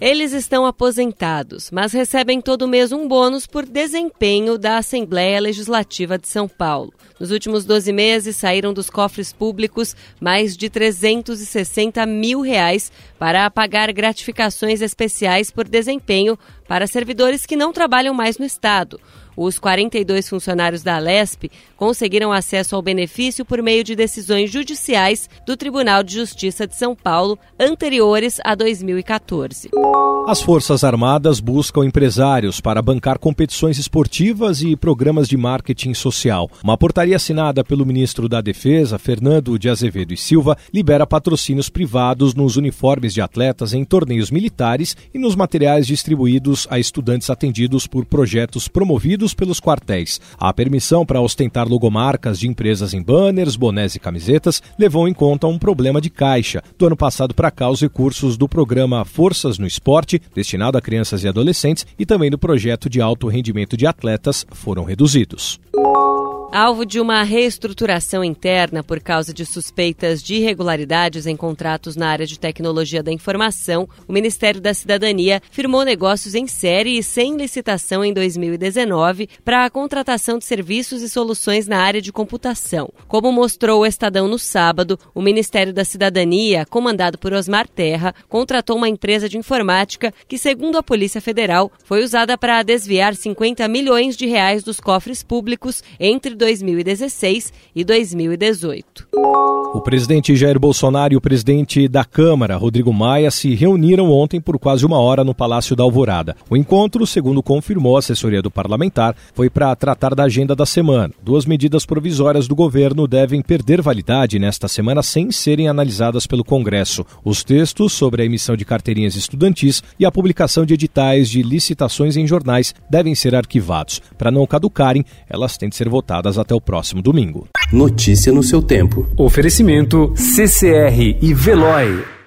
Eles estão aposentados, mas recebem todo mês um bônus por desempenho da Assembleia Legislativa de São Paulo. Nos últimos 12 meses, saíram dos cofres públicos mais de 360 mil reais para pagar gratificações especiais por desempenho para servidores que não trabalham mais no Estado. Os 42 funcionários da Alesp conseguiram acesso ao benefício por meio de decisões judiciais do Tribunal de Justiça de São Paulo anteriores a 2014. As Forças Armadas buscam empresários para bancar competições esportivas e programas de marketing social. Uma portaria assinada pelo ministro da Defesa, Fernando de Azevedo e Silva, libera patrocínios privados nos uniformes de atletas em torneios militares e nos materiais distribuídos a estudantes atendidos por projetos promovidos pelos quartéis. A permissão para ostentar logomarcas de empresas em banners, bonés e camisetas levou em conta um problema de caixa. Do ano passado para cá, os recursos do programa Forças no Esporte, destinado a crianças e adolescentes, e também do projeto de alto rendimento de atletas foram reduzidos. Alvo de uma reestruturação interna por causa de suspeitas de irregularidades em contratos na área de tecnologia da informação, o Ministério da Cidadania firmou negócios em série e sem licitação em 2019 para a contratação de serviços e soluções na área de computação. Como mostrou o Estadão no sábado, o Ministério da Cidadania, comandado por Osmar Terra, contratou uma empresa de informática que, segundo a Polícia Federal, foi usada para desviar 50 milhões de reais dos cofres públicos entre 2016 e 2018. O presidente Jair Bolsonaro e o presidente da Câmara, Rodrigo Maia, se reuniram ontem por quase uma hora no Palácio da Alvorada. O encontro, segundo confirmou a assessoria do parlamentar, foi para tratar da agenda da semana. Duas medidas provisórias do governo devem perder validade nesta semana sem serem analisadas pelo Congresso. Os textos sobre a emissão de carteirinhas estudantis e a publicação de editais de licitações em jornais devem ser arquivados. Para não caducarem, elas têm de ser votadas até o próximo domingo. Notícia no seu tempo. Oferecimento CCR e Veloy.